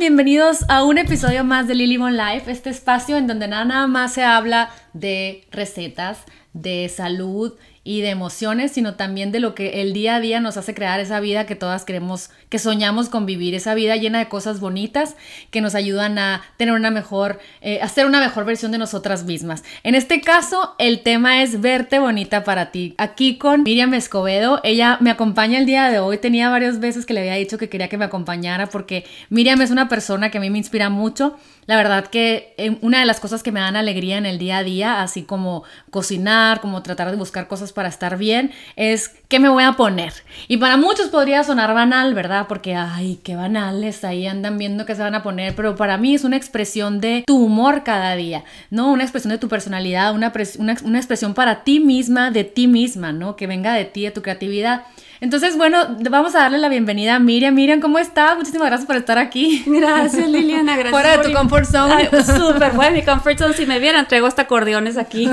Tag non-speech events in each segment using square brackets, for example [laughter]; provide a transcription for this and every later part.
Bienvenidos a un episodio más de Lily Mon Life, este espacio en donde nada, nada más se habla de recetas, de salud y de emociones, sino también de lo que el día a día nos hace crear esa vida que todas queremos, que soñamos con vivir, esa vida llena de cosas bonitas que nos ayudan a tener una mejor, eh, hacer una mejor versión de nosotras mismas. En este caso, el tema es verte bonita para ti. Aquí con Miriam Escobedo, ella me acompaña el día de hoy, tenía varias veces que le había dicho que quería que me acompañara porque Miriam es una persona que a mí me inspira mucho. La verdad que eh, una de las cosas que me dan alegría en el día a día, así como cocinar, como tratar de buscar cosas para estar bien, es qué me voy a poner. Y para muchos podría sonar banal, ¿verdad? Porque, ay, qué banales, ahí andan viendo qué se van a poner, pero para mí es una expresión de tu humor cada día, ¿no? Una expresión de tu personalidad, una, una, una expresión para ti misma, de ti misma, ¿no? Que venga de ti, de tu creatividad. Entonces, bueno, vamos a darle la bienvenida a Miriam. Miriam, ¿cómo estás? Muchísimas gracias por estar aquí. Gracias, Liliana. Gracias. Fuera de tu comfort zone. Súper, fuera de mi comfort zone. Si me vieran, traigo hasta acordeones aquí.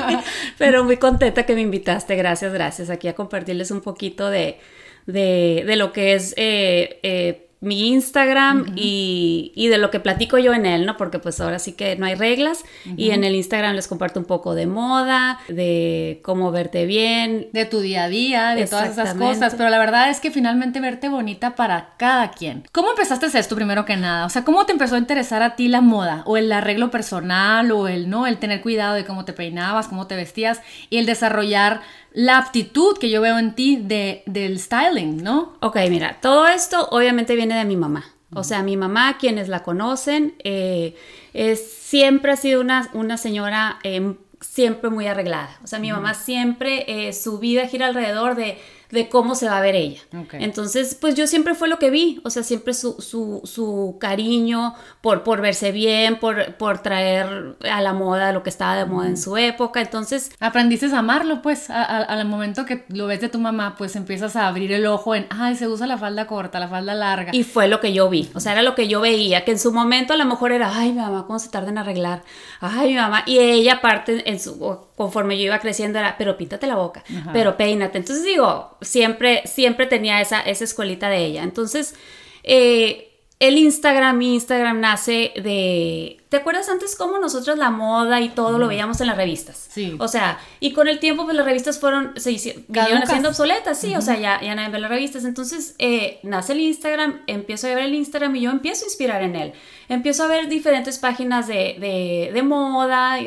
[laughs] Pero muy contenta que me invitaste. Gracias, gracias. Aquí a compartirles un poquito de, de, de lo que es eh, eh, mi Instagram y, y, de lo que platico yo en él, ¿no? Porque pues ahora sí que no hay reglas y en el Instagram les comparto un poco de moda, de cómo verte bien. De tu día a día, de todas esas cosas, pero la verdad es que finalmente verte bonita para cada quien. ¿Cómo empezaste esto primero que nada? O sea, ¿cómo te empezó a interesar a ti la moda o el arreglo personal o el, ¿no? El tener cuidado de cómo te peinabas, cómo te vestías y el desarrollar la aptitud que yo veo en ti de, del styling, ¿no? Ok, mira, todo esto obviamente viene de mi mamá. O sea, mi mamá, quienes la conocen, eh, es, siempre ha sido una, una señora eh, siempre muy arreglada. O sea, mi mamá siempre, eh, su vida gira alrededor de de cómo se va a ver ella. Entonces, pues yo siempre fue lo que vi, o sea, siempre su, su, su cariño por, por verse bien, por, por traer a la moda lo que estaba de moda en su época. Entonces... Aprendiste a amarlo, pues, al momento que lo ves de tu mamá, pues empiezas a abrir el ojo en, ay, se usa la falda corta, la falda larga. Y fue lo que yo vi, o sea, era lo que yo veía, que en su momento a lo mejor era, ay, mi mamá, ¿cómo se tarda en arreglar? Ay, mi mamá. Y ella aparte, en su, conforme yo iba creciendo, era, pero píntate la boca, pero peínate. Entonces digo, siempre, siempre tenía esa, esa escuelita de ella. Entonces, eh, el Instagram, mi Instagram nace de... ¿Te acuerdas antes cómo nosotros la moda y todo lo veíamos en las revistas? Sí. O sea, y con el tiempo pues las revistas fueron, se hicieron, haciendo obsoletas, sí, o sea, ya, ya nadie ve las revistas. Entonces, eh, nace el Instagram, empiezo a ver el Instagram y yo empiezo a inspirar en él. Empiezo a ver diferentes páginas de, de, moda,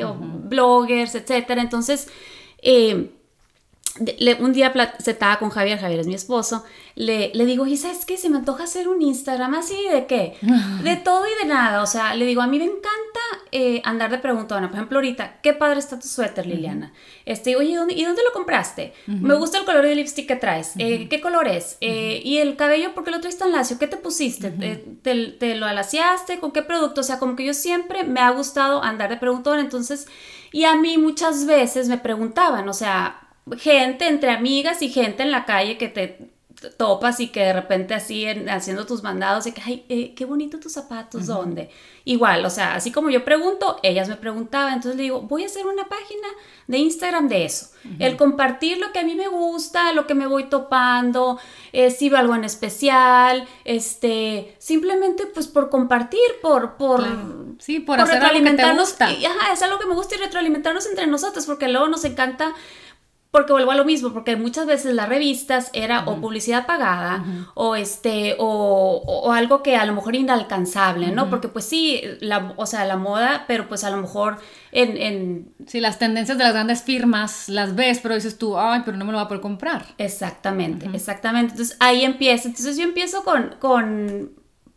bloggers, etcétera. Entonces, eh, un día se estaba con Javier, Javier es mi esposo, le, le digo, ¿y sabes qué? Se me antoja hacer un Instagram así de qué? [laughs] De todo y de nada. O sea, le digo, a mí me encanta eh, andar de preguntona. Por ejemplo, ahorita, qué padre está tu suéter, Liliana. Este, oye, ¿y dónde lo compraste? Me gusta el color de lipstick que traes. Eh, ¿Qué color es? Eh, y el cabello, ¿por qué lo traes tan lacio? ¿Qué te pusiste? ¿Te, te, lo alaciaste? ¿Con qué producto? O sea, como que yo siempre me ha gustado andar de preguntona. Entonces, y a mí muchas veces me preguntaban, o sea, gente entre amigas y gente en la calle que te topas y que de repente así haciendo tus mandados y que, ay, eh, qué bonito tus zapatos, ¿dónde? Igual, o sea, así como yo pregunto, ellas me preguntaban, entonces le digo, voy a hacer una página de Instagram de eso, el compartir lo que a mí me gusta, lo que me voy topando, eh, si veo algo en especial, este, simplemente pues por compartir, por, por, sí, por, hacer algo que te gusta. ajá, es algo que me gusta y retroalimentarnos entre nosotros, porque luego nos encanta porque vuelvo a lo mismo, porque muchas veces las revistas era o publicidad pagada o este o, algo que a lo mejor inalcanzable, ¿no? Porque pues sí, la, o sea, la moda, pero pues a lo mejor en, en... Sí, las tendencias de las grandes firmas las ves, pero dices tú, ay, pero no me lo voy a poder comprar. Exactamente, exactamente. Entonces ahí empieza. Entonces yo empiezo con, con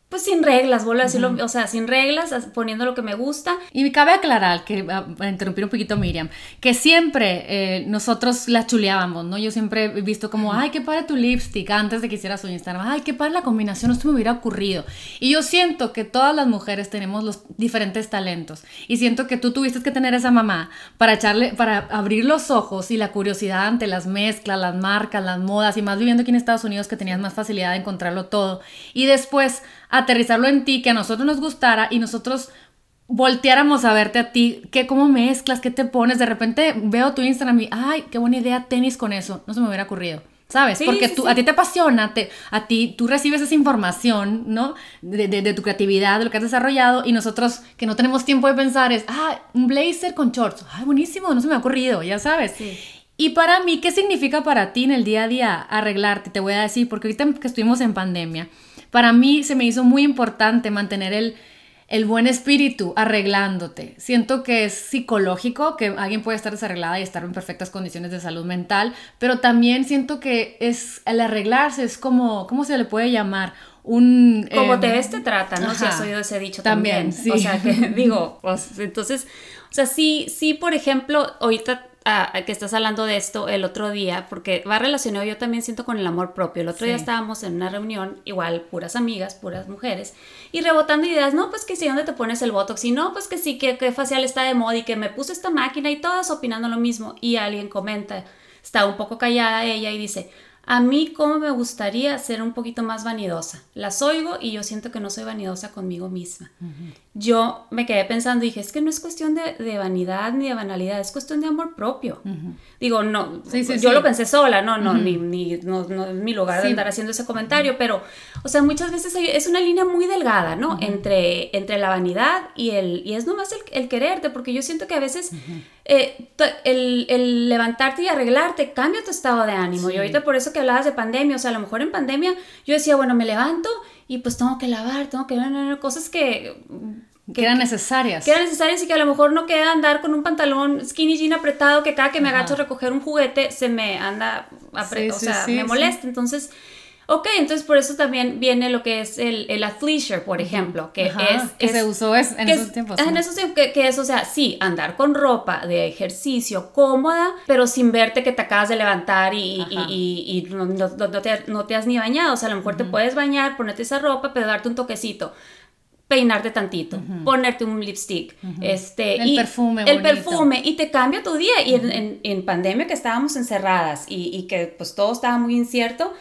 pues sin reglas, vuelvo a decirlo, o sea, sin reglas, poniendo lo que me gusta. Y me cabe aclarar, que a interrumpir un poquito Miriam, que siempre eh, nosotros la chuleábamos, ¿no? Yo siempre he visto como, ay, qué padre tu lipstick, antes de que hicieras su Instagram, ay, qué padre la combinación, esto me hubiera ocurrido. Y yo siento que todas las mujeres tenemos los diferentes talentos. Y siento que tú tuviste que tener esa mamá para echarle, para abrir los ojos y la curiosidad ante las mezclas, las marcas, las modas, y más viviendo aquí en Estados Unidos que tenías más facilidad de encontrarlo todo. Y después aterrizarlo en ti, que a nosotros nos gustara y nosotros volteáramos a verte a ti, que cómo mezclas, qué te pones, de repente veo tu Instagram y, ay, qué buena idea, tenis con eso, no se me hubiera ocurrido. ¿Sabes? Porque tú, a ti te apasiona, te, a ti tú recibes esa información, ¿no? De, de, tu creatividad, de lo que has desarrollado, y nosotros que no tenemos tiempo de pensar es, ah, un blazer con shorts, ah, buenísimo, no se me ha ocurrido, ya sabes. Y para mí, ¿qué significa para ti en el día a día arreglarte? Te voy a decir, porque ahorita que estuvimos en pandemia, para mí se me hizo muy importante mantener el, el buen espíritu arreglándote. Siento que es psicológico, que alguien puede estar desarreglada y estar en perfectas condiciones de salud mental, pero también siento que es el arreglarse, es como, ¿cómo se le puede llamar? Un, como te em, ves te trata, ¿no? Si has oído ese dicho también. [laughs] O sea, que digo, pues, entonces, o sea, sí, sí, por ejemplo, ahorita que estás hablando de esto el otro día, porque va relacionado yo también siento con el amor propio. El otro día estábamos en una reunión, igual puras amigas, puras mujeres, y rebotando ideas, no, pues que sí, ¿dónde te pones el Botox? Y no, pues que sí, que, que facial está de moda y que me puse esta máquina y todas opinando lo mismo. Y alguien comenta, está un poco callada ella y dice, a mí, ¿cómo me gustaría ser un poquito más vanidosa? Las oigo y yo siento que no soy vanidosa conmigo misma. Yo me quedé pensando y dije, es que no es cuestión de, vanidad ni de banalidad, es cuestión de amor propio. Digo, no, yo lo pensé sola, no, no, ni, ni no, es mi lugar de andar haciendo ese comentario, pero, o sea, muchas veces es una línea muy delgada, ¿no? entre, entre la vanidad y el, y es nomás el, el quererte, porque yo siento que a veces eh, el, el, levantarte y arreglarte cambia tu estado de ánimo. Y ahorita por eso que hablabas de pandemia, o sea, a lo mejor en pandemia yo decía, bueno, me levanto y pues tengo que lavar, tengo que... Cosas que... Que, eran necesarias. Que eran necesarias y que a lo mejor no queda andar con un pantalón skinny jean apretado que cada que me agacho a recoger un juguete se me anda, apretado, o sea, me molesta. Entonces, Ok, entonces por eso también viene lo que es el, el athleisure, por ejemplo, que es... Que se usó es, en esos tiempos. En esos tiempos, que, es, o sea, sí, andar con ropa de ejercicio cómoda, pero sin verte que te acabas de levantar y, y, y, no, no, te, no, te, has ni bañado. O sea, a lo mejor te puedes bañar, ponerte esa ropa, pero darte un toquecito peinarte tantito, ponerte un lipstick, este, el perfume, el perfume y te cambia tu día. Y en, en, en, pandemia que estábamos encerradas y, y, que pues todo estaba muy incierto,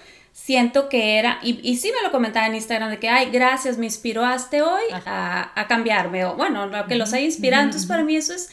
siento que era, y, y, sí me lo comentaba en Instagram, de que, ay, gracias, me inspiraste hoy a, a, cambiarme, o bueno, lo que los haya inspirado, entonces para mí eso es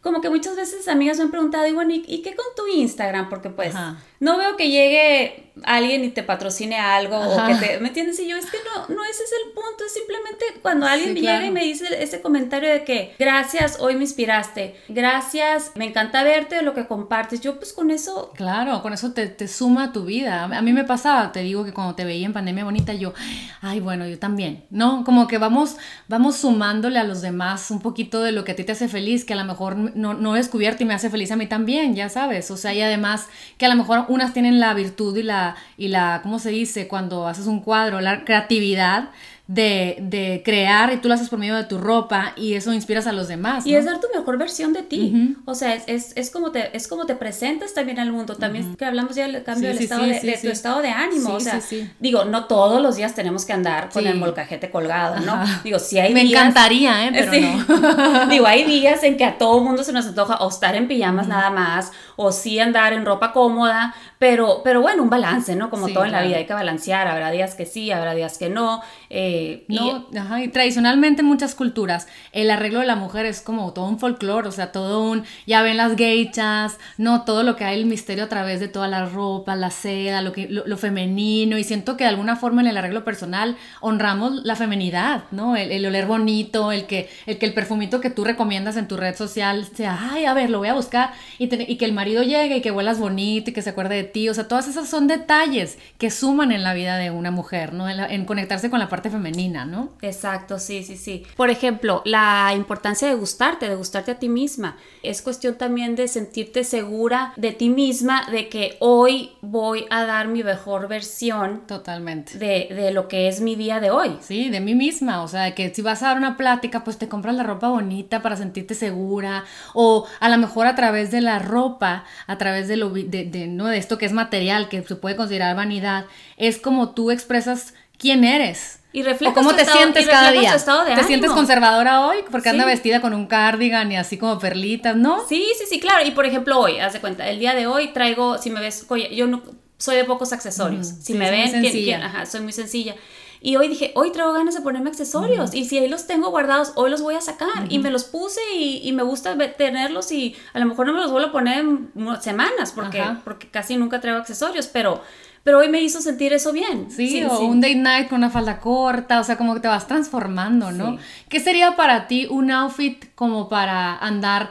como que muchas veces amigas me han preguntado, y bueno, ¿y, qué con tu Instagram? Porque pues no veo que llegue alguien y te patrocine algo o que te, ¿me entiendes? Y yo, es que no, no ese es el punto, es simplemente cuando alguien llega y me dice ese comentario de que, gracias, hoy me inspiraste, gracias, me encanta verte, lo que compartes, yo pues con eso... Claro, con eso te, te suma a tu vida. A mí me pasaba, te digo que cuando te veía en Pandemia Bonita, yo, ay, bueno, yo también, ¿no? Como que vamos, vamos sumándole a los demás un poquito de lo que a ti te hace feliz, que a lo mejor no, no he descubierto y me hace feliz a mí también, ya sabes, o sea, y además que a lo mejor unas tienen la virtud y la, y la, ¿cómo se dice? Cuando haces un cuadro, la creatividad de, de, crear y tú lo haces por medio de tu ropa y eso inspiras a los demás. Y es dar tu mejor versión de ti. O sea, es, es, es, como te, es como te presentas también al mundo. También que hablamos ya del cambio del estado de, tu estado de ánimo. o sea, digo, no todos los días tenemos que andar con el molcajete colgado, ¿no? Digo, si hay Me encantaría, ¿eh? Pero no. [laughs] digo, hay días en que a todo mundo se nos antoja o estar en pijamas nada más o sí andar en ropa cómoda, pero, pero bueno, un balance, ¿no? Como todo en la vida, hay que balancear. Habrá días que sí, habrá días que no. Eh, no, y, tradicionalmente en muchas culturas el arreglo de la mujer es como todo un folclore, o sea, todo un, ya ven las geichas, no, todo lo que hay el misterio a través de toda la ropa, la seda, lo, que, lo, femenino, y siento que de alguna forma en el arreglo personal honramos la femenidad, ¿no? El, oler bonito, el que, el que el perfumito que tú recomiendas en tu red social sea, ay, a ver, lo voy a buscar, y, y que el marido llegue y que huelas bonito y que se acuerde de ti, o sea, todas esas son detalles que suman en la vida de una mujer, ¿no? en conectarse con la parte femenina ¿no? Exacto, sí, sí, sí. Por ejemplo, la importancia de gustarte, de gustarte a ti misma. Es cuestión también de sentirte segura de ti misma, de que hoy voy a dar mi mejor versión. Totalmente. De, lo que es mi día de hoy. Sí, de mí misma. O sea, que si vas a dar una plática, pues te compras la ropa bonita para sentirte segura. O a lo mejor a través de la ropa, a través de, lo, de, ¿no? de esto que es material, que se puede considerar vanidad, es como tú expresas quién eres. Y refleja cómo te sientes cada día. ¿Te sientes conservadora hoy? Porque anda vestida con un cardigan y así como perlitas, ¿no? Sí, sí, sí, claro. Y por ejemplo, hoy, haz de cuenta, el día de hoy traigo, si me ves, yo no soy de pocos accesorios. si me ven, sencilla. ajá, soy muy sencilla. Y hoy dije, hoy traigo ganas de ponerme accesorios. Y si ahí los tengo guardados, hoy los voy a sacar. Y me los puse y, me gusta tenerlos y a lo mejor no me los vuelvo a poner en semanas porque, porque casi nunca traigo accesorios, pero... Pero hoy me hizo sentir eso bien. Sí, o un day night con una falda corta, o sea, como que te vas transformando, ¿no? ¿Qué sería para ti un outfit como para andar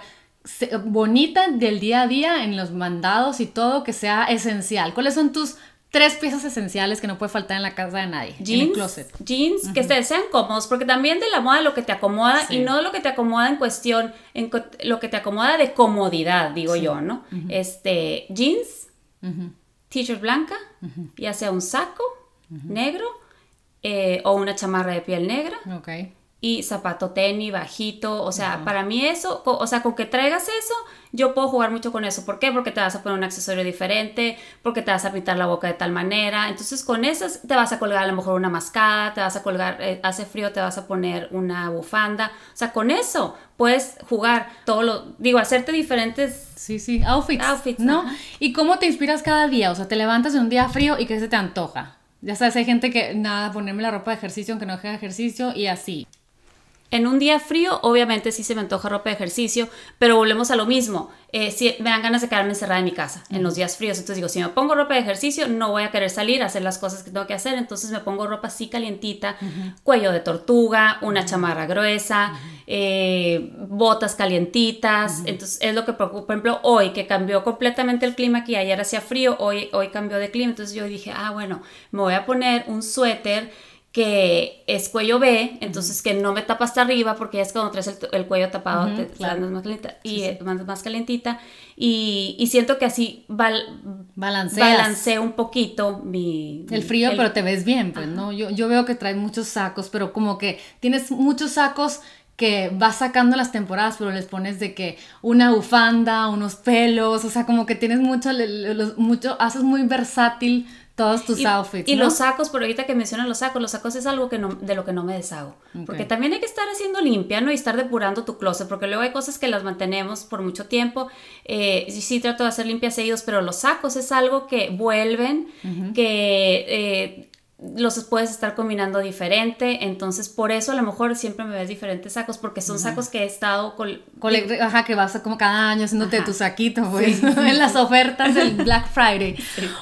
bonita del día a día en los mandados y todo que sea esencial? ¿Cuáles son tus tres piezas esenciales que no puede faltar en la casa de nadie. Jeans, closet. jeans que sean cómodos, porque también de la moda lo que te acomoda y no lo que te acomoda en cuestión, en lo que te acomoda de comodidad, digo yo, ¿no? Este, jeans, t-shirt blanca, ya sea un saco negro eh, o una chamarra de piel negra. Okay y zapato tenis, bajito, o sea, para mí eso, o sea, con que traigas eso, yo puedo jugar mucho con eso. ¿Por qué? Porque te vas a poner un accesorio diferente, porque te vas a pintar la boca de tal manera. Entonces, con esas te vas a colgar a lo mejor una mascada, te vas a colgar, eh, hace frío, te vas a poner una bufanda. O sea, con eso puedes jugar todo lo, digo, hacerte diferentes Sí, sí, outfits. Outfits, ¿no? ¿Y cómo te inspiras cada día? O sea, te levantas en un día frío y ¿qué se te antoja? Ya sabes, hay gente que, nada, ponerme la ropa de ejercicio aunque no haga ejercicio y así. En un día frío, obviamente sí se me antoja ropa de ejercicio, pero volvemos a lo mismo. Eh, si me dan ganas de quedarme encerrada en mi casa en los días fríos. Entonces digo, si me pongo ropa de ejercicio, no voy a querer salir a hacer las cosas que tengo que hacer. Entonces me pongo ropa así calientita, cuello de tortuga, una chamarra gruesa, eh, botas calientitas. Entonces es lo que, por ejemplo, hoy que cambió completamente el clima, que ayer hacía frío, hoy, hoy cambió de clima. Entonces yo dije, ah, bueno, me voy a poner un suéter que es cuello B, entonces que no me tapa hasta arriba porque es cuando traes el, cuello tapado te, más calientita y Más, calientita y, siento que así balanceo un poquito mi... El frío, pero te ves bien, pues, ¿no? Yo, yo veo que traes muchos sacos, pero como que tienes muchos sacos que vas sacando las temporadas, pero les pones de que una bufanda, unos pelos, o sea, como que tienes mucho, mucho haces muy versátil todos tus outfits. Y los sacos, por ahorita que mencionan los sacos, los sacos es algo que no, de lo que no me deshago. Porque también hay que estar haciendo limpia, ¿no? Y estar depurando tu closet, porque luego hay cosas que las mantenemos por mucho tiempo. Eh, sí, trato de hacer limpias seguidos, pero los sacos es algo que vuelven, que eh, los puedes estar combinando diferente, entonces por eso a lo mejor siempre me ves diferentes sacos, porque son sacos que he estado con... Ajá, que vas como cada año haciéndote tu saquito, pues, [laughs] en las ofertas del [laughs] Black Friday.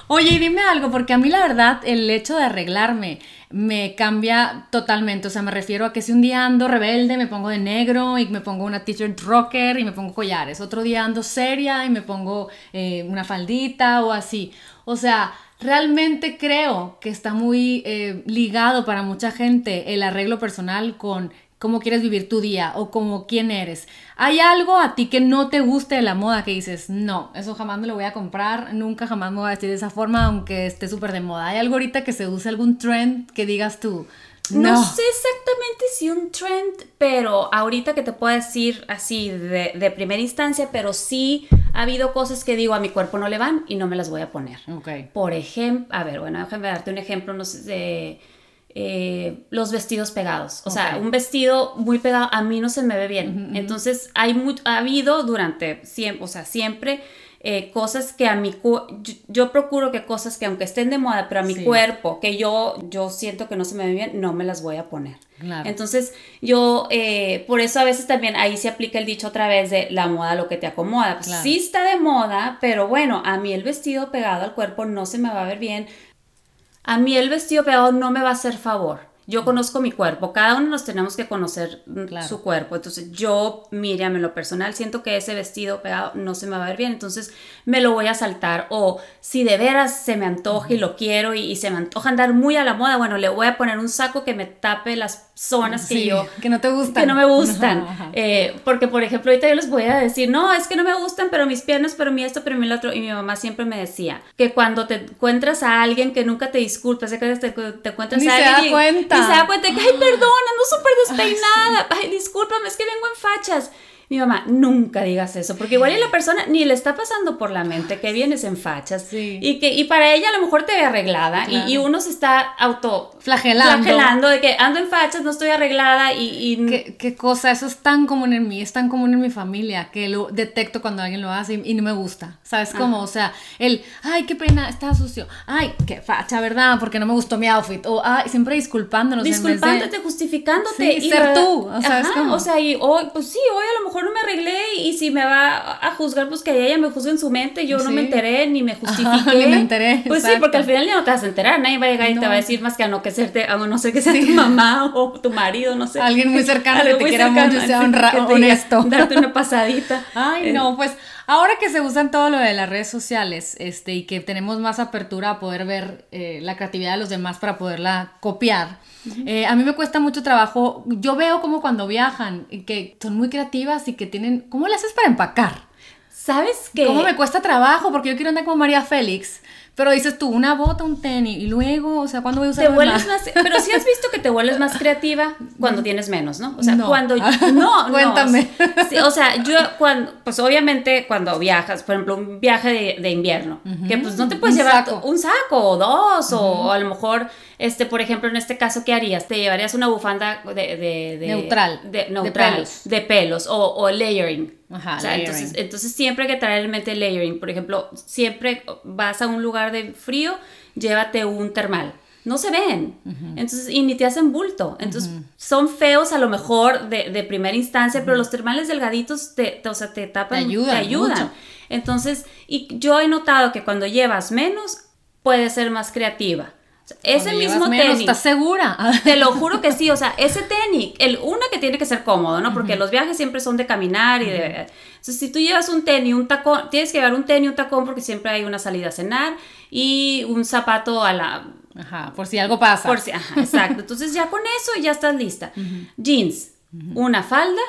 Oye, dime algo, porque a mí la verdad el hecho de arreglarme me cambia totalmente, o sea, me refiero a que si un día ando rebelde me pongo de negro y me pongo una t-shirt rocker y me pongo collares, otro día ando seria y me pongo eh, una faldita o así, o sea Realmente creo que está muy eh, ligado para mucha gente el arreglo personal con cómo quieres vivir tu día o como quién eres. ¿Hay algo a ti que no te guste de la moda que dices, no, eso jamás me lo voy a comprar, nunca jamás me voy a vestir de esa forma aunque esté súper de moda? ¿Hay algo ahorita que se use algún trend que digas tú? No. sé exactamente si un trend, pero ahorita que te puedo decir así de, primera instancia, pero sí ha habido cosas que digo a mi cuerpo no le van y no me las voy a poner. Okay. Por ejemplo, a ver, bueno, déjame darte un ejemplo, no sé, de eh, los vestidos pegados. O sea, un vestido muy pegado a mí no se me ve bien. Entonces, hay ha habido durante siempre, o sea, siempre eh, cosas que a mi yo, procuro que cosas que aunque estén de moda, pero a mi cuerpo, que yo, yo siento que no se me ve bien, no me las voy a poner. Entonces, yo, eh, por eso a veces también ahí se aplica el dicho otra vez de la moda lo que te acomoda. Pues sí está de moda, pero bueno, a mí el vestido pegado al cuerpo no se me va a ver bien. A mí el vestido pegado no me va a hacer favor yo conozco mi cuerpo, cada uno nos tenemos que conocer su cuerpo. Entonces yo, Miriam, en lo personal, siento que ese vestido pegado no se me va a ver bien, entonces me lo voy a saltar. O si de veras se me antoja y lo quiero y, se me antoja andar muy a la moda, bueno, le voy a poner un saco que me tape las zonas que yo... Que no te gustan. Que no me gustan. Eh, porque, por ejemplo, ahorita yo les voy a decir, no, es que no me gustan, pero mis piernas, pero mi esto, pero mi otro. Y mi mamá siempre me decía que cuando te encuentras a alguien que nunca te disculpa, que te, te encuentras a alguien... Se da cuenta y se da cuenta que, ay, perdona, no súper despeinada, ay, discúlpame, es que vengo en fachas. Mi mamá, nunca digas eso, porque igual y la persona ni le está pasando por la mente que vienes en fachas y que y para ella a lo mejor te ve arreglada y, uno se está auto flagelando. flagelando de que ando en fachas, no estoy arreglada y... ¿Qué, cosa, eso es tan común en mí, es tan común en mi familia que lo detecto cuando alguien lo hace y, no me gusta, ¿sabes cómo? O sea, el, ay, qué pena, está sucio, ay, qué facha, ¿verdad? Porque no me gustó mi outfit, o ay, siempre disculpándonos. Disculpándote, justificándote. y ser tú, o sea, O sea, y hoy, pues sí, hoy a lo mejor no me arreglé y si me va a juzgar, pues que ella me juzgue en su mente, yo no me enteré ni me [laughs] justifiqué. ni me enteré. Pues sí, porque al final ya no te vas a enterar, nadie va a llegar y te va a decir más que a no que serte, a no ser que sea tu mamá o tu marido, no sé. Alguien muy cercano que te quiera mucho, sea [laughs] honesto. darte una pasadita. Ay, no, pues ahora que se usan todo lo de las redes sociales, este, y que tenemos más apertura a poder ver eh, la creatividad de los demás para poderla copiar eh, a mí me cuesta mucho trabajo. Yo veo como cuando viajan, que son muy creativas y que tienen... ¿Cómo le haces para empacar? ¿Sabes qué? ¿Cómo me cuesta trabajo? Porque yo quiero andar como María Félix. Pero dices tú, una bota, un tenis, y luego, o sea, ¿cuándo voy a usar te vuelves más? Pero sí has visto que te vuelves más creativa cuando tienes menos, ¿no? O sea, cuando... [laughs] No, Cuéntame. o sea, yo cuando... Pues obviamente cuando viajas, por ejemplo, un viaje de, invierno, que pues no te puedes llevar un saco o dos, o, a lo mejor, este, por ejemplo, en este caso, ¿qué harías? Te llevarías una bufanda de... neutral. De, neutral. De pelos. o, o layering. Ajá, entonces, entonces siempre hay que traer el mente layering. Por ejemplo, siempre vas a un lugar de frío, llévate un termal. No se ven. Entonces, y ni te hacen bulto. Entonces, son feos a lo mejor de, primera instancia, pero los termales delgaditos te, o sea, te tapan, te ayudan. Te ayudan. Entonces, y yo he notado que cuando llevas menos, puedes ser más creativa. Ese mismo tenis. ¿Estás segura? [laughs] Te lo juro que sí. O sea, ese tenis, el una que tiene que ser cómodo, ¿no? Porque los viajes siempre son de caminar y de. Entonces, si tú llevas un tenis, un tacón, tienes que llevar un tenis, un tacón, porque siempre hay una salida a cenar y un zapato a la. Ajá, por si algo pasa. Por si, ajá, exacto. Entonces, ya con eso ya estás lista. Jeans, una falda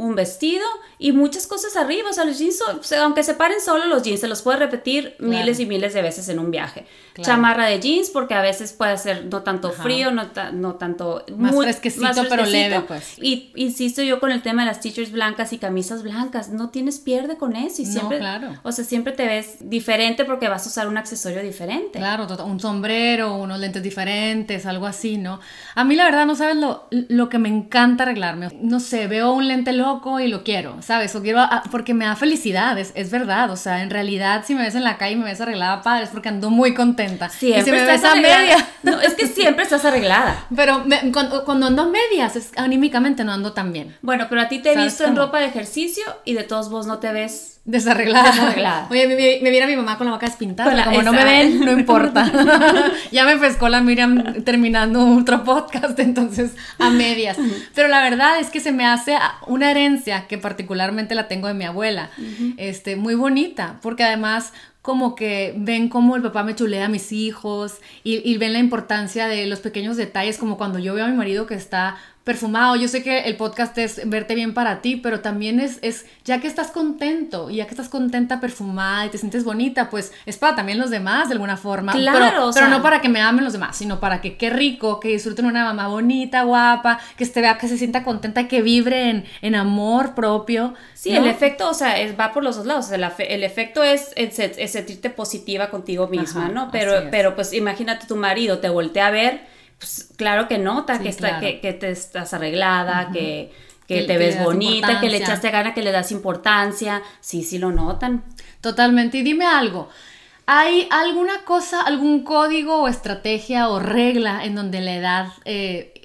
un vestido y muchas cosas arriba. O sea, los jeans, aunque se paren solo los jeans, se los puede repetir miles y miles de veces en un viaje. Chamarra de jeans, porque a veces puede ser no tanto frío, no, no tanto... Más, fresquecito, pero leve, pues. Y insisto yo con el tema de las t-shirts blancas y camisas blancas. No tienes pierde con eso y siempre... claro. O sea, siempre te ves diferente porque vas a usar un accesorio diferente. Claro, un sombrero, unos lentes diferentes, algo así, ¿no? A mí la verdad no sabes lo, lo que me encanta arreglarme. No sé, veo un lente loco y lo quiero, ¿sabes? O quiero, porque me da felicidad, es, verdad. O sea, en realidad, si me ves en la calle y me ves arreglada, padre, es porque ando muy contenta. Siempre y si me ves a media. No, es que siempre estás arreglada. [laughs] Pero cuando, ando medias, es, anímicamente no ando tan bien. Bueno, pero a ti te he visto en ropa de ejercicio y de todos vos no te ves Desarreglada. Oye, me, me, viera mi mamá con la boca despintada. como no me ven, no importa. [laughs] [laughs] ya me pescó la Miriam terminando otro podcast, entonces a medias. Pero la verdad es que se me hace una herencia que particularmente la tengo de mi abuela. este, muy bonita, porque además como que ven cómo el papá me chulea a mis hijos y, y, ven la importancia de los pequeños detalles, como cuando yo veo a mi marido que está perfumado. Yo sé que el podcast es verte bien para ti, pero también es, es ya que estás contento y ya que estás contenta, perfumada y te sientes bonita, pues es para también los demás de alguna forma. Claro, pero, no para que me amen los demás, sino para que qué rico, que disfruten una mamá bonita, guapa, que esté vea que se sienta contenta, que vibre en, amor propio. Sí, el efecto, o sea, va por los dos lados. El, el efecto es, es, sentirte positiva contigo misma, ¿no? Pero, pero pues imagínate tu marido te voltea a ver pues claro que nota que, está, que, que, te estás arreglada, que, que, te ves bonita, que le echaste gana, que le das importancia. Sí, sí lo notan. Totalmente. Y dime algo. ¿Hay alguna cosa, algún código o estrategia o regla en donde la edad eh,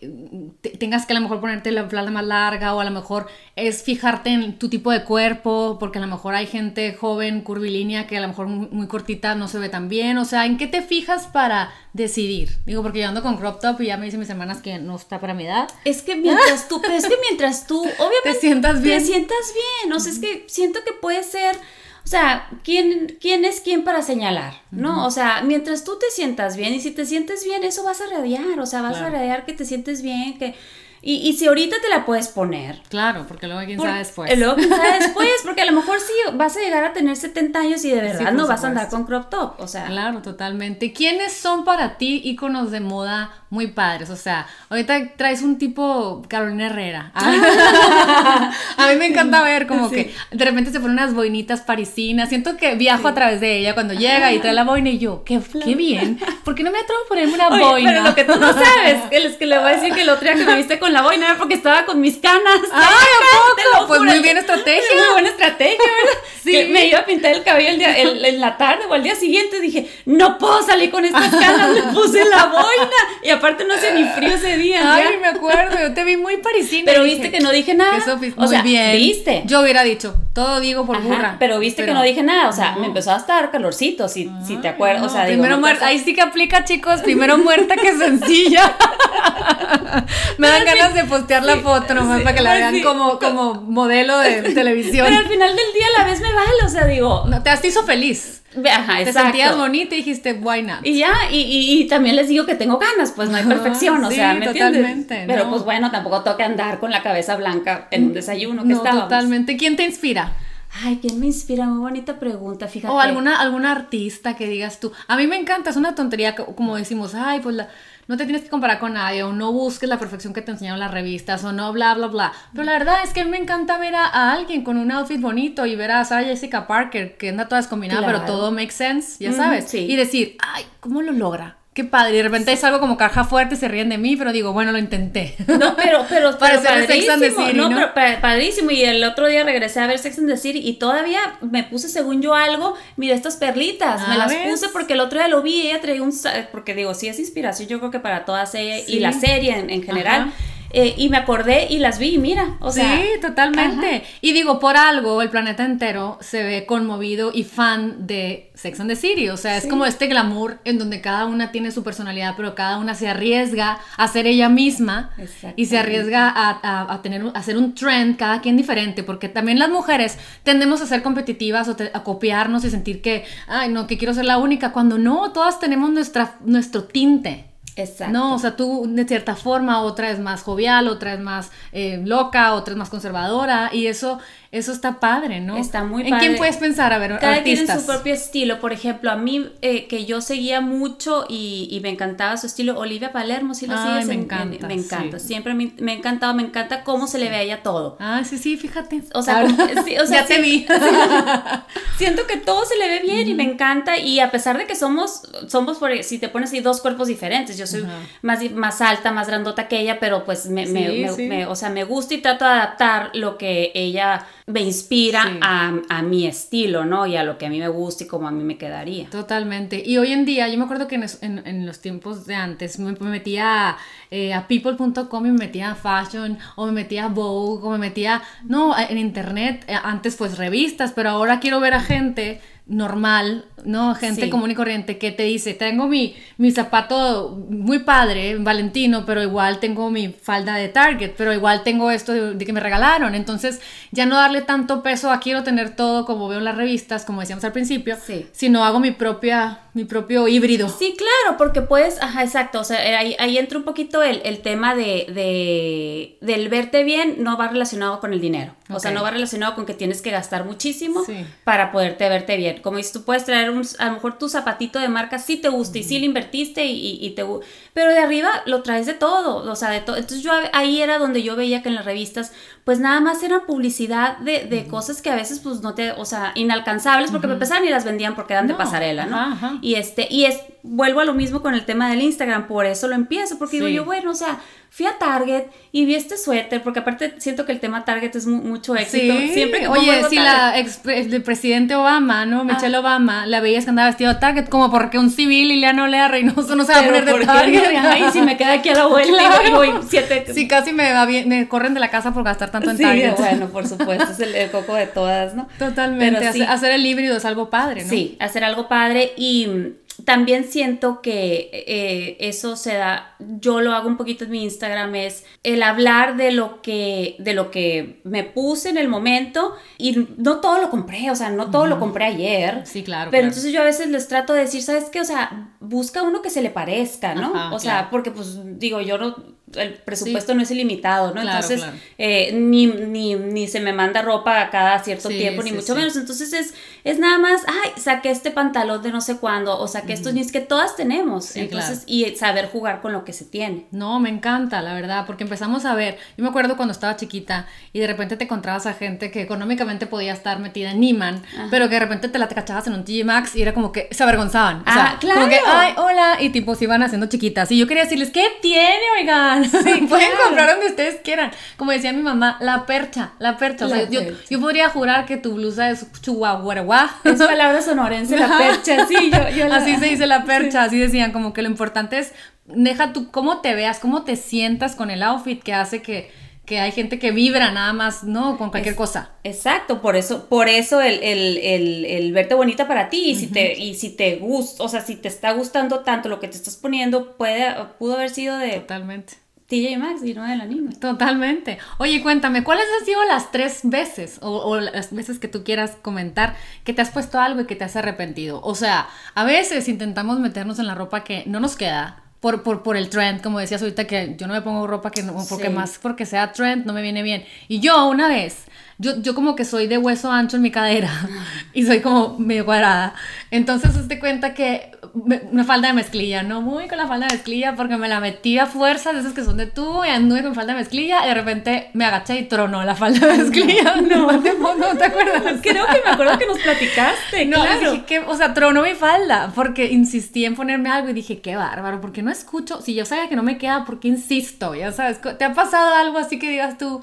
tengas que a lo mejor ponerte la falda más larga o a lo mejor es fijarte en tu tipo de cuerpo porque a lo mejor hay gente joven, curvilínea, que a lo mejor muy, cortita no se ve tan bien? O sea, ¿en qué te fijas para decidir? Digo, porque yo ando con crop top y ya me dicen mis hermanas que no está para mi edad. Es que mientras tú, pero es que mientras tú, [laughs] obviamente... Te sientas bien. Te sientas bien, o sea, es que siento que puede ser o sea, ¿quién, quién es quién para señalar? ¿No? O sea, mientras tú te sientas bien y si te sientes bien, eso vas a radiar, o sea, vas a radiar que te sientes bien, que... Y, y si ahorita te la puedes poner. Claro, porque luego quién por- sabe después. Luego quién sabe [laughs] después, porque a lo mejor sí vas a llegar a tener 70 años y de verdad por no vas a andar supuesto. con crop top. O sea, Claro, totalmente. ¿Quiénes son para ti íconos de moda muy padres? O sea, ahorita traes un tipo Carolina Herrera. [laughs] [laughs] a mí me encanta ver como que de repente se ponen unas boinitas parisinas. Siento que viajo a través de ella cuando llega y trae la boina y yo, qué, qué bien. ¿Por qué no me atrevo a ponerme una Oye, boina? pero lo que tú no sabes, que es que le voy a decir que el otro día que me viste con la boina era porque estaba con mis canas. ¡Ay, ¿a poco? Pues muy bien estrategia. Muy buena estrategia, ¿verdad? [laughs] Sí. Que me iba a pintar el cabello el día, el- en la tarde o al día siguiente. Dije, no puedo salir con estas canas. Me puse la boina. Y aparte no hacía ni frío ese día. Ay, ya. me acuerdo, yo te vi muy parisina. Pero viste que no dije nada. Qué sofis- o muy sea, bien. ¿viste? Yo hubiera dicho, todo digo por Ajá, burra. pero viste que no dije nada, o sea, me empezó a estar calorcito, si, si te acuerdas, o sea, digo, primero no muerta, ahí sí que aplica, chicos, primero muerta que sencilla. [laughs] Me dan al ganas de postear la foto nomás para que la vean como, como modelo de [laughs] televisión. Pero al final del día a la vez me vale, o sea, digo, No, te has hizo feliz. ajá, Te sentías bonita y dijiste, why not? Y ya, y, y, y también les digo que tengo ganas, pues no hay perfección, o sí, sea, ¿me entiendes? totalmente, Pero no. pues bueno, tampoco que andar con la cabeza blanca en un desayuno que no, estábamos. totalmente. ¿Quién te inspira? Ay, ¿quién me inspira? Muy bonita pregunta, fíjate. O alguna, alguna artista que digas tú. A mí me encanta, es una tontería co- como decimos, ay, pues la- no te tienes que comparar con nadie, o no busques la perfección que te enseñaron las revistas, o no, bla, bla, bla. Pero la verdad es que me encanta ver a, a alguien con un outfit bonito y ver a Sarah Jessica Parker, que anda toda descombinada, Claro. pero todo makes sense, ya sabes. sí. Y decir, ay, ¿cómo lo logra? Qué padre. Y de repente es algo como caja fuerte, se ríen de mí, pero digo, bueno, lo intenté. No, pero, pero, [laughs] Para pero Sex and the padrísimo, City, no, ¿no? pero pa- padrísimo. Y el otro día regresé a ver Sex and the City y todavía me puse, según yo, algo. Mira, estas perlitas, me Ah, las ¿ves? puse porque el otro día lo vi y ella traía un. Porque digo, sí es inspiración, yo creo que para todas ella Sí. y la serie en, en general. Ajá. Eh, y me acordé y las vi y mira, o sea. sí, totalmente. Y digo, por algo, el planeta entero se ve conmovido y fan de Sex and the City. O sea, es como este glamour en donde cada una tiene su personalidad, pero cada una se arriesga a ser ella misma y se arriesga a, a- a tener, a hacer un trend, cada quien diferente, porque también las mujeres tendemos a ser competitivas o te- a copiarnos y sentir que, ay, no, que quiero ser la única, cuando no, todas tenemos nuestra, nuestro tinte. Exacto. No, o sea, tú de cierta forma, otra es más jovial, otra es más eh, loca, otra es más conservadora, y eso, eso está padre, ¿no? Está muy ¿En padre. quién puedes pensar? A ver, Cada quien artistas. en su propio estilo. Por ejemplo, a mí, eh, que yo seguía mucho y, y me encantaba su estilo, Olivia Palermo, sí Ay, sigues. me En- en- encanta, me encanta. sí. Siempre me, me ha encantado, me encanta cómo se le ve a ella todo. Ah, sí, sí, fíjate. O sea, como- sí, o sea, ya te vi. [laughs] Siento que todo se le ve bien y me encanta. Y a pesar de que somos, somos por, si te pones así, dos cuerpos diferentes. Yo soy más, más alta, más grandota que ella, pero pues me, me- me- o sea, me gusta y trato de adaptar lo que ella me inspira Sí. a, a mi estilo, ¿no? Y a lo que a mí me gusta y como a mí me quedaría. Totalmente. Y hoy en día, yo me acuerdo que en, en- en los tiempos de antes me, me metía a, eh, a people.com y me metía a fashion, o me metía a Vogue, o me metía, no, en internet, eh, antes pues revistas, pero ahora quiero ver a gente normal, ¿no? Gente Sí. común y corriente que te dice, tengo mi, mi zapato muy padre, Valentino, pero igual tengo mi falda de Target, pero igual tengo esto de, de que me regalaron. Entonces, ya no darle tanto peso a quiero tener todo como veo en las revistas, como decíamos al principio, Sí. sino hago mi propia, mi propio híbrido. Sí, claro, porque puedes, ajá, exacto, o sea, eh, ahí, ahí entra un poquito el, el tema de, de- del verte bien, no va relacionado con el dinero, o sea, no va relacionado con que tienes que gastar muchísimo Sí. para poderte verte bien. Como dices, tú puedes traer un, a lo mejor tu zapatito de marca sí te gusta y sí le invertiste y, y- y te pero de arriba lo traes de todo, o sea, de todo. Entonces yo a- ahí era donde yo veía que en las revistas, pues nada más era publicidad de, de cosas que a veces pues no te, o sea, inalcanzables, porque para empezar ni las vendían porque eran de No, pasarela, ¿no? ajá. Y este, y es, vuelvo a lo mismo con el tema del Instagram, por eso lo empiezo, porque digo yo, bueno, o sea, fui a Target y vi este suéter, porque aparte siento que el tema Target es mu- mucho éxito. Sí, Siempre que oye, si la ex, el presidente Obama, ¿no? Michelle Obama, la veías que andaba vestido de Target, como porque un civil Ileana Olea Reynoso no se va a poner de ¿por qué Target. Ay, si me queda aquí a la vuelta y voy- y voy siete... Sí, casi me, va bien, me corren de la casa por gastar tanto en Sí, Target. bueno, por supuesto, es el, el coco de todas, ¿no? Totalmente. Pero sí. hacer, hacer el híbrido es algo padre, ¿no? Sí, hacer algo padre y también siento que eh, eso se da, yo lo hago un poquito en mi Instagram, es el hablar de lo que, de lo que me puse en el momento y no todo lo compré, o sea, no todo lo compré ayer. Sí, claro. Pero claro. entonces yo a veces les trato de decir, ¿sabes qué? O sea, busca uno que se le parezca, ¿no? Ajá, o sea, claro. porque pues digo, yo no, el presupuesto no es ilimitado, ¿no? Entonces, eh, ni, ni, ni, se me manda ropa cada cierto tiempo, ni mucho menos. Entonces es, es nada más, ay, saqué este pantalón de no sé cuándo, o saqué estos jeans que todas tenemos. Entonces, y saber jugar con lo que se tiene. No, me encanta, la verdad, porque empezamos a ver, yo me acuerdo cuando estaba chiquita y de repente te encontrabas a gente que económicamente podía estar metida en Niman, pero que de repente te la te cachabas en un TG Maxx y era como que se avergonzaban. O ah, claro. Como que, ay, hola, y tipo se iban haciendo chiquitas. Y yo quería decirles, ¿qué tiene, oigan? [laughs] Pueden comprar donde ustedes quieran. Como decía mi mamá, la percha, la percha. o sea, yo, yo, podría jurar que tu blusa es chihuahua. Es palabra sonorense, la percha, [laughs] sí, yo, yo Así se dice la percha, así decían, como que lo importante es, deja tú cómo te veas, cómo te sientas con el outfit que hace que que hay gente que vibra nada más, ¿no? Con cualquier cosa. Exacto, por eso, por eso el, el, el, el verte bonita para ti, y si te, y si te gusta, o sea, si te está gustando tanto lo que te estás poniendo, puede, pudo haber sido de... Totalmente. TJ Maxx y no del anime. Totalmente. Oye, cuéntame, ¿cuáles han sido las tres veces o, o, las veces que tú quieras comentar que te has puesto algo y que te has arrepentido? O sea, a veces intentamos meternos en la ropa que no nos queda por, por, por, el trend, como decías ahorita, que yo no me pongo ropa que no, porque más porque sea trend no me viene bien. Y yo una vez yo, yo como que soy de hueso ancho en mi cadera y soy como medio cuadrada. Entonces, te cuenta que una falda de mezclilla, no muy con la falda de mezclilla porque me la metí a fuerzas de esas que son de tú y anduve con falda de mezclilla y de repente me agaché y tronó la falda de mezclilla. [laughs] No, no, te [laughs] acuerdas? Creo que me acuerdo que nos platicaste. No, claro. dije que, o sea, tronó mi falda porque insistí en ponerme algo y dije, qué bárbaro, porque no escucho, si yo sabía que no me queda, ¿por qué insisto? Ya sabes, ¿te ha pasado algo así que digas tú?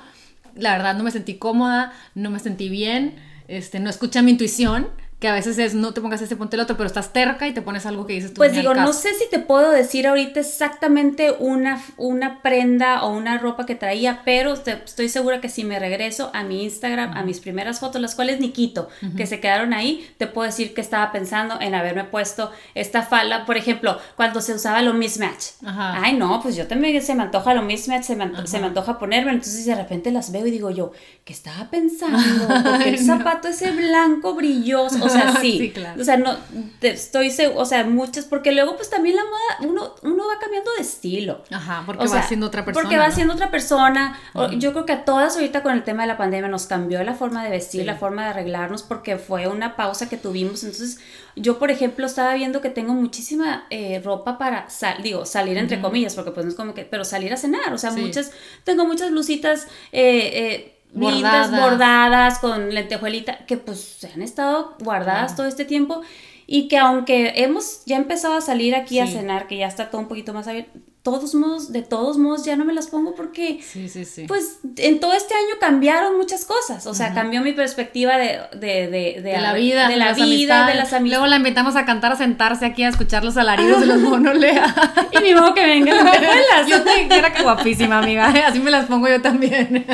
La verdad no me sentí cómoda, no me sentí bien, este, no escuché mi intuición que a veces es no te pongas este, ponte el otro, pero estás terca y te pones algo que dices tú. Pues digo, no sé si te puedo decir ahorita exactamente una, una prenda o una ropa que traía, pero estoy segura que si me regreso a mi Instagram, a mis primeras fotos, las cuales ni quito, que se quedaron ahí, te puedo decir que estaba pensando en haberme puesto esta falda, por ejemplo, cuando se usaba lo mismatch. Ay, no, pues yo también se me antoja lo mismatch, se me, se me antoja ponerme, entonces de repente las veo y digo yo, ¿qué estaba pensando? [laughs] Porque el zapato ese blanco brilloso, o sea, [laughs] sí. claro. O sea, no, estoy seguro, o sea, muchas, porque luego pues también la moda, uno, uno va cambiando de estilo. Ajá, porque va siendo otra persona. Porque va siendo otra persona. Yo creo que a todas ahorita con el tema de la pandemia nos cambió la forma de vestir, la forma de arreglarnos, porque fue una pausa que tuvimos. Entonces, yo, por ejemplo, estaba viendo que tengo muchísima eh, ropa para, sal, digo, salir entre comillas, porque pues no es como que, pero salir a cenar, o sea, muchas, tengo muchas blusitas, eh, eh bordadas. bordadas con lentejuelita, que pues se han estado guardadas todo este tiempo y que aunque hemos ya empezado a salir aquí a cenar, que ya está todo un poquito más abierto, todos modos, de todos modos ya no me las pongo porque, sí, sí, sí. pues en todo este año cambiaron muchas cosas, o sea, cambió mi perspectiva de, de, de, de la vida, de la vida, de las amistades. Luego la invitamos a cantar, a sentarse aquí a escuchar los alaridos de los [laughs] monolea. y ni modo que vengan las Yo te quiera que guapísima, amiga, así me las pongo yo también.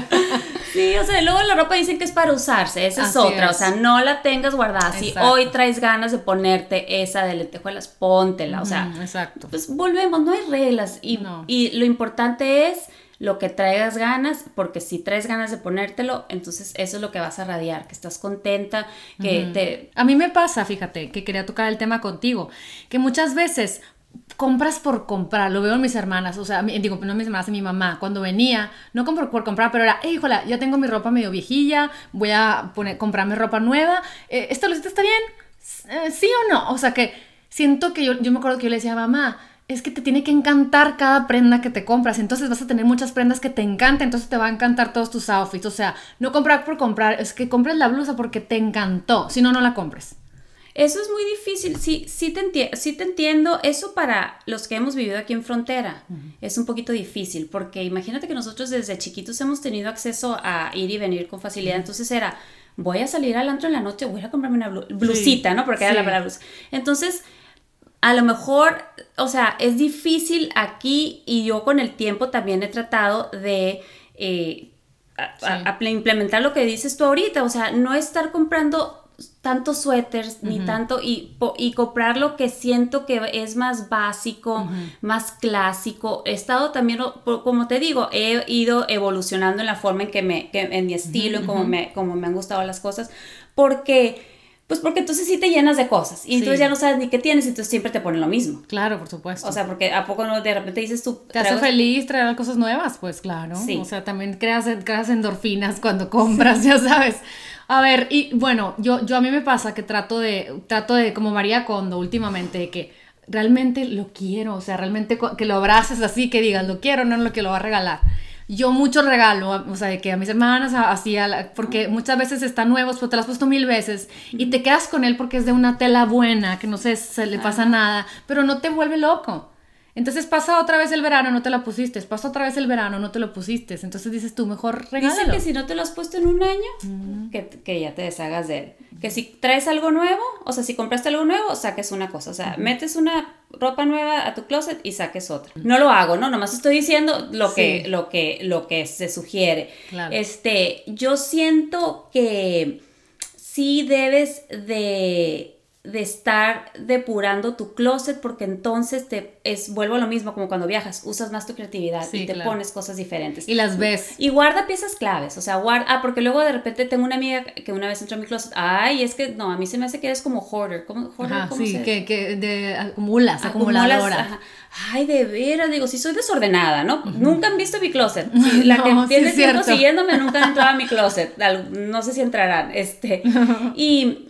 sí, o sea, luego la ropa dicen que es para usarse, esa es otra, o sea, no la tengas guardada. Si hoy traes ganas de ponerte esa de lentejuelas, póntela, o sea, exacto. pues volvemos, no hay reglas y, lo importante es lo que traigas ganas, porque si traes ganas de ponértelo, entonces eso es lo que vas a radiar, que estás contenta, que te... A mí me pasa, fíjate, que quería tocar el tema contigo, que muchas veces compras por comprar, lo veo en mis hermanas, o sea, digo, no mis hermanas, mi mamá, cuando venía, no compro por comprar, pero era, hey, híjola, ya tengo mi ropa medio viejilla, voy a poner, comprarme ropa nueva, eh, ¿esta lucita está bien? Eh, ¿Sí o no? O sea que siento que yo, yo me acuerdo que yo le decía a mamá, es que te tiene que encantar cada prenda que te compras. Entonces vas a tener muchas prendas que te encanten, entonces te va a encantar todos tus outfits. O sea, no comprar por comprar, es que compres la blusa porque te encantó. Si no, no la compres. Eso es muy difícil, sí, sí, te, sí te entiendo. Eso para los que hemos vivido aquí en frontera es un poquito difícil, porque imagínate que nosotros desde chiquitos hemos tenido acceso a ir y venir con facilidad. Entonces era, voy a salir al antro en la noche, voy a comprarme una blusita, ¿no? Porque era la palabra blusa. Entonces, a lo mejor, o sea, es difícil aquí y yo con el tiempo también he tratado de eh, implementar lo que dices tú ahorita, o sea, no estar comprando tantos suéteres ni tanto y, y, comprar lo que siento que es más básico, más clásico. He estado también, como te digo, he ido evolucionando en la forma en que me, en mi estilo, como, me, como me han gustado las cosas, porque Pues porque entonces sí te llenas de cosas y entonces ya no sabes ni qué tienes, entonces siempre te ponen lo mismo. Claro, por supuesto. O sea, porque a poco no de repente dices tú... te hace feliz traer cosas nuevas, pues claro. Sí. O sea, también creas, creas endorfinas cuando compras, [laughs] ya sabes. A ver, y bueno, yo, yo a mí me pasa que trato de, trato de, como María Kondo últimamente, de que realmente lo quiero, o sea, realmente que lo abraces así, que digas, lo quiero, no lo que lo va a regalar. Yo mucho regalo, o sea, de que a mis hermanas a- así, a la- porque muchas veces están nuevos, pero te lo has puesto mil veces y te quedas con él porque es de una tela buena, que no sé, se le pasa nada, pero no te vuelve loco. Entonces pasa otra vez el verano, no te la pusiste, pasa otra vez el verano, no te lo pusiste. Entonces dices tú, mejor regálalo. Dicen que si no te lo has puesto en un año, que, que ya te deshagas de él. Que si traes algo nuevo, o sea, si compraste algo nuevo, saques una cosa. O sea, metes una ropa nueva a tu closet y saques otra. No lo hago, ¿no? Nomás estoy diciendo lo que, lo que, lo que se sugiere. Claro. Este, yo siento que sí debes de de estar depurando tu closet porque entonces te es vuelvo a lo mismo como cuando viajas usas más tu creatividad Sí, y te claro. pones cosas diferentes Y las ves. y guarda piezas claves, o sea, guarda, ah, porque luego de repente tengo una amiga que una vez entró a mi closet, ay, es que no, a mí se me hace que eres como hoarder, ¿cómo, hoarder, Ajá, ¿cómo sí, se- que, que de, acumulas, acumulas? acumuladora. Ajá. Ay, de veras, digo, sí soy desordenada, ¿no? Nunca han visto mi closet. [laughs] Sí, La que No, sí tiene tiempo cierto. siguiéndome nunca han entrado a mi closet. No sé si entrarán. Este. [laughs] Y,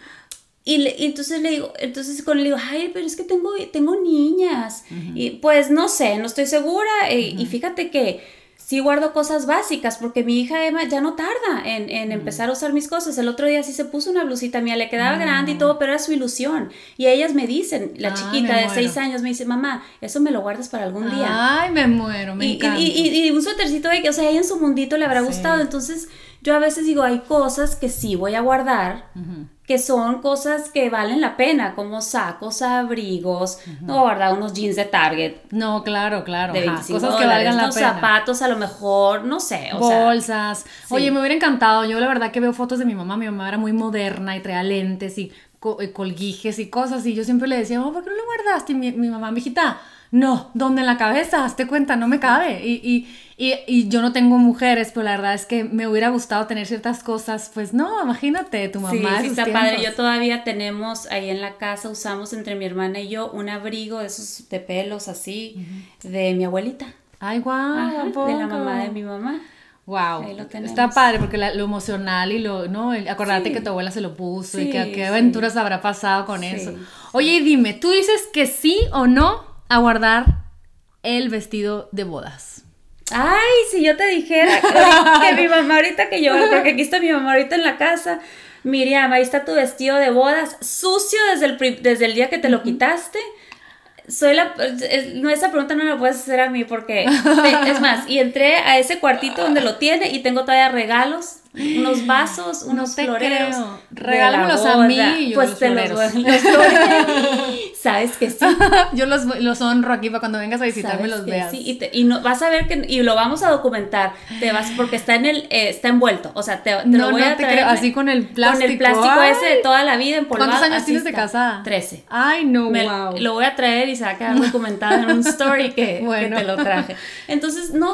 y, le- y entonces le digo, entonces con él le digo, ay, pero es que tengo, tengo niñas. Y pues no sé, no estoy segura. eh, Y fíjate que sí guardo cosas básicas porque mi hija Emma ya no tarda en, en empezar a usar mis cosas. El otro día sí se puso una blusita mía, le quedaba grande y todo, pero era su ilusión. Y ellas me dicen, la Ay, chiquita de muero. seis años me dice, mamá, eso me lo guardas para algún día. Ay, me muero, me Y, y- encanta. y- y- y un suétercito de que, o sea, ella en su mundito le habrá Sí. gustado. Entonces, yo a veces digo, hay cosas que sí voy a guardar, que son cosas que valen la pena, como sacos, abrigos, no voy a guardar unos jeans de Target No, claro, claro. de ajá, 25 Cosas que valgan la ¿no? pena. zapatos a lo mejor, no sé, o sea, Bolsas. sí. Oye, me hubiera encantado. Yo la verdad que veo fotos de mi mamá. Mi mamá era muy moderna y traía lentes y co- colguijes y cosas. Y yo siempre le decía, "Oh, ¿por qué no lo guardaste? Y mi, mi mamá, mijita, no, ¿dónde en la cabeza? Hazte cuenta, no me cabe. Y, y, y, y yo no tengo mujeres, pero la verdad es que me hubiera gustado tener ciertas cosas. Pues no, imagínate, tu mamá. Sí, sí está padre. tiempos. Yo todavía tenemos ahí en la casa, usamos entre mi hermana y yo un abrigo de esos de pelos así, de mi abuelita. Ay, guau, Ajá, ¿a de la mamá de mi mamá. Wow, Ahí lo tenemos. está padre porque la- lo emocional y lo, ¿no? El acordarte Sí. que tu abuela se lo puso y Sí, que qué aventuras habrá pasado con eso. Oye, y dime, ¿tú dices que sí o no a guardar el vestido de bodas? Ay, si yo te dijera [laughs] que mi mamá ahorita que yo, porque aquí está mi mamá ahorita en la casa, Miriam, ahí está tu vestido de bodas, sucio desde el, desde el día que te lo quitaste. Soy la, no, esa pregunta no me la puedes hacer a mí porque, es más, y entré a ese cuartito donde lo tiene y tengo todavía regalos, unos [gasps] vasos, unos te floreros. Regálamelos la a mí y yo Pues los te los, floreros. [laughs] los. Sabes que sí. [laughs] Yo los, los honro aquí para cuando vengas a visitarme los veas. sí, y, te- y no, vas a ver que y lo vamos a documentar te vas porque está en el eh, está envuelto o sea te, te No, lo voy no a te traer creo, así con el con plástico. el plástico Ay. ese de toda la vida empolvado ¿Cuántos años tienes de casada? 13 Ay, no, Me- wow. Lo voy a traer y se va a quedar documentado en un story que, [laughs] te lo traje. Entonces, no,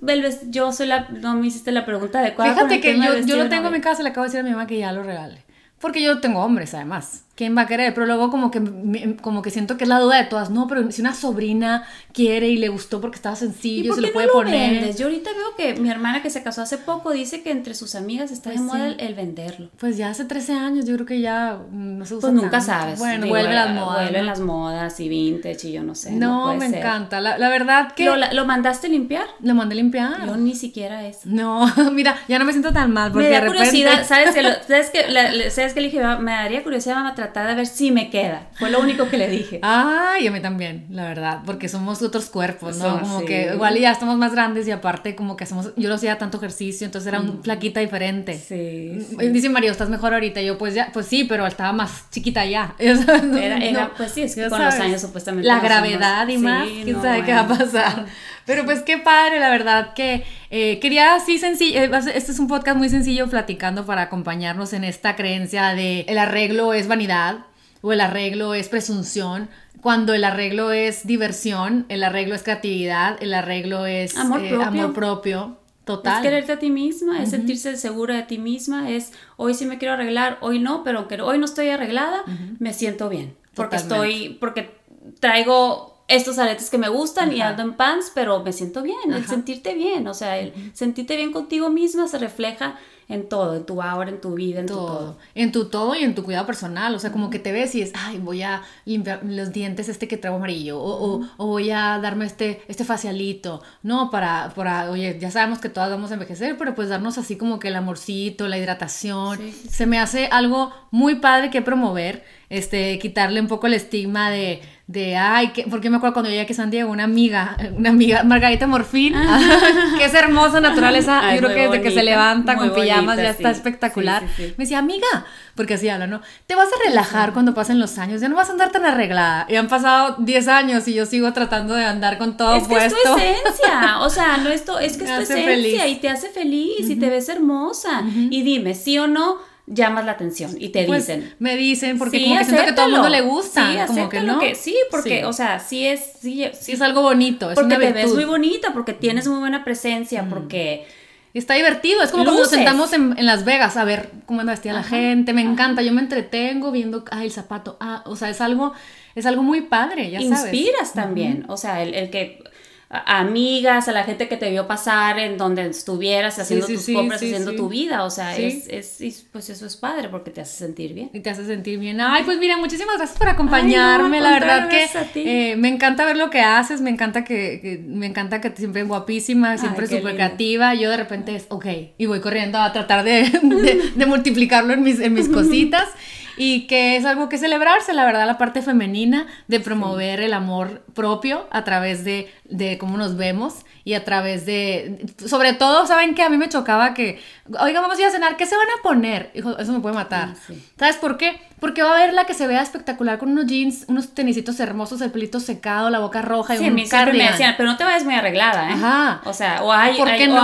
Belves, yo soy la, no me hiciste la pregunta adecuada. con Fíjate que yo, yo lo tengo en mi casa, le acabo de decir a mi mamá que ya lo regale. Porque yo tengo hombres, además. ¿Quién va a querer? Pero luego como que, como que siento que es la duda de todas. No, pero si una sobrina quiere y le gustó porque estaba ¿Y sencillo, por se lo no puede lo poner. vendes? Yo ahorita veo que mi hermana que se casó hace poco dice que entre sus amigas está Pues de moda sí. el, el venderlo. Pues ya hace 13 años, yo creo que ya mm, no se usa Pues nunca tanto. sabes. Bueno, Digo, vuelve eh, las modas. Vuelven ¿no? las modas y vintage y yo no sé. No, me ser. encanta. La, la verdad que ¿Lo, lo, ¿Lo mandaste limpiar? mandé limpiar. Yo ni siquiera eso. No, [laughs] mira, ya no me siento tan mal porque Me da de repente... curiosidad, ¿sabes que, lo- ¿sabes que, la- ¿sabes que le dije? "Va, Me daría curiosidad, a tratar de ver si me queda. Fue lo único que le dije. [laughs] Ay, a mí también, la verdad, porque somos otros cuerpos, ¿no? Son, como sí. que igual ya estamos más grandes y aparte como que hacemos, yo no hacía tanto ejercicio, entonces era un flaquita diferente. Sí, sí. Dice Mario, estás mejor ahorita. Y yo, pues ya, pues sí, pero estaba más chiquita ya. [laughs] No, Era, era, no, pues sí, es que con los sabes. años supuestamente. La gravedad somos- y más, quién no, sabe qué va a bueno. pasar. [laughs] Pero pues qué padre, la verdad que eh, quería así sencillo, eh, este es un podcast muy sencillo platicando para acompañarnos en esta creencia de el arreglo es vanidad o el arreglo es presunción, cuando el arreglo es diversión, el arreglo es creatividad, el arreglo es Amor eh, propio. amor propio. Total. Es quererte a ti misma, es sentirse segura de ti misma, es hoy sí me quiero arreglar, hoy no, pero aunque hoy no estoy arreglada, me siento bien. Porque estoy, porque traigo estos aretes que me gustan y ando en pants, pero me siento bien, el sentirte bien, o sea, el sentirte bien contigo misma se refleja en todo, en tu ahora, en tu vida, en todo. tu todo. En tu todo y en tu cuidado personal, o sea, como que te ves y es, ay, voy a limpiar los dientes este que traigo amarillo, o, o, voy a darme este, este facialito, no, para, para, oye, ya sabemos que todas vamos a envejecer, pero pues darnos así como que el amorcito, la hidratación, se me hace algo muy padre que promover, este, quitarle un poco el estigma de de, ay, que, porque me acuerdo cuando llegué aquí a San Diego, una amiga, una amiga, Margarita Morfín, [laughs] que es hermosa naturaleza, [laughs] yo creo que desde que se levanta con pijamas ya está espectacular. me decía, amiga, porque así habla, ¿no? Te vas a relajar cuando pasen los años, ya no vas a andar tan arreglada. Y han pasado 10 años y yo sigo tratando de andar con todo es puesto. Es tu esencia, o sea, no esto, [laughs] es que es tu esencia y te hace feliz y te ves hermosa. Y dime, sí o no, llamas la atención y te pues, dicen. Me dicen, porque como que siento que todo el mundo le gusta. Sí, como que no. sí, porque, o sea, sí es. Sí, sí, es algo bonito. Es porque te ves muy bonita, porque tienes muy buena presencia, porque. Está divertido, es como cuando nos sentamos en, Las Vegas a ver cómo anda vestida la gente, me encanta, yo me entretengo viendo, ay, el zapato, ah, o sea, es algo, es algo muy padre, ya Inspiras sabes. Inspiras también, o sea, el, el que amigas, a la gente que te vio pasar en donde estuvieras haciendo tus compras, haciendo tu vida, o sea, es, es, pues eso es padre porque te hace sentir bien. Y te hace sentir bien. Ay, pues mira, muchísimas gracias por acompañarme, la verdad que eh, me encanta ver lo que haces, me encanta que, me encanta que siempre guapísima, siempre súper creativa, yo de repente es, ok, y voy corriendo a tratar de, [laughs] de, multiplicarlo en mis, en mis [laughs] cositas y que es algo que celebrarse, la verdad, la parte femenina de promover el amor propio a través de, de cómo nos vemos y a través de, sobre todo, ¿saben que A mí me chocaba que, oiga, vamos a ir a cenar, ¿qué se van a poner? Hijo, eso me puede matar. Ah, ¿Sabes por qué? Porque va a haber la que se vea espectacular con unos jeans, unos tenisitos hermosos, el pelito secado, la boca roja y sí, un mí siempre me decían, pero no te vayas muy arreglada, ¿eh? Ajá. O sea, o hay, ¿Por qué no?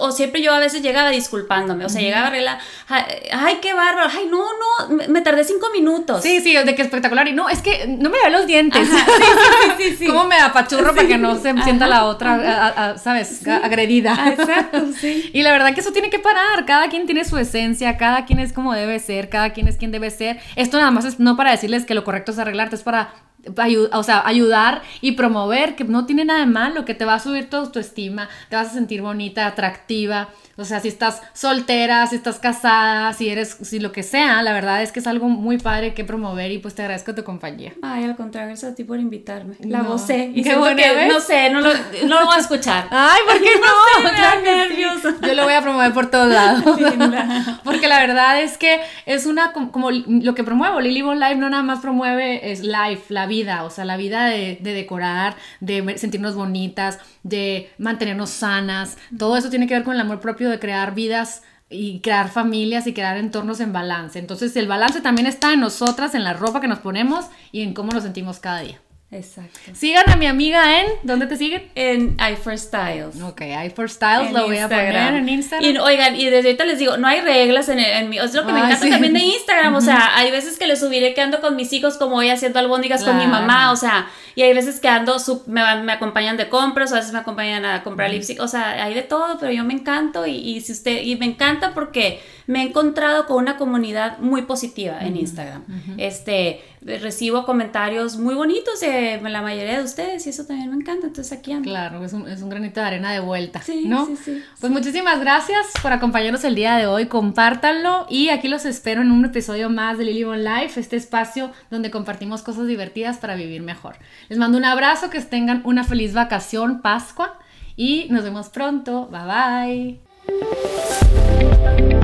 o, siempre yo a veces llegaba disculpándome, o sea, llegaba arreglada, ay, qué bárbaro, ay, no, no, me, tardé cinco minutos. Sí, sí, de que espectacular, y no, es que no me veo los dientes. [laughs] sí, sí, sí, sí, ¿Cómo me apachurro para que no se sienta la otra ¿sabes? Agredida. Ah, exacto, [laughs] sí. y la verdad que eso tiene que parar. Cada quien tiene su esencia, cada quien es como debe ser, cada quien es quien debe ser. Esto nada más es no para decirles que lo correcto es arreglarte, es para o sea, ayudar y promover, que no tiene nada de malo, que te va a subir toda tu estima, te vas a sentir bonita, atractiva. O sea, si estás soltera, si estás casada, si eres, si lo que sea, la verdad es que es algo muy padre que promover y pues te agradezco tu compañía. Ay, al contrario, gracias a ti por invitarme. La no. gocé. Y Qué bueno, que, no sé, no lo, no lo voy a escuchar. [laughs] Ay, ¿por qué [laughs] no? no Yo lo voy a promover por todos lados. [laughs] Porque la verdad es que es una, como, lo que promuevo, Lily Bon Live no nada más promueve es life, la vida, o sea, la vida de, de decorar, de sentirnos bonitas, de mantenernos sanas. Todo eso tiene que ver con el amor propio de crear vidas y crear familias y crear entornos en balance. Entonces el balance también está en nosotras, en la ropa que nos ponemos y en cómo nos sentimos cada día. Exacto. Sigan a mi amiga en, ¿dónde te siguen? En i4Styles. Ok, i4Styles lo voy a poner en Instagram. Y oigan, y desde ahorita les digo, no hay reglas en, en mi, es lo que me encanta también de Instagram, o sea, hay veces que les subiré que ando con mis hijos como voy haciendo albóndigas con mi mamá, o sea, y hay veces que ando, me, me acompañan de compras, o a veces me acompañan a comprar lipstick, o sea, hay de todo, pero yo me encanto y, y, si usted, y me encanta porque me he encontrado con una comunidad muy positiva en Instagram. Este, recibo comentarios muy bonitos de la mayoría de ustedes y eso también me encanta, entonces aquí ando. Claro, es un, es un granito de arena de vuelta, sí, ¿no? Sí, sí, pues muchísimas gracias por acompañarnos el día de hoy, compártanlo y aquí los espero en un episodio más de Lily Bon Life, este espacio donde compartimos cosas divertidas para vivir mejor. Les mando un abrazo, que tengan una feliz vacación, Pascua y nos vemos pronto, bye bye.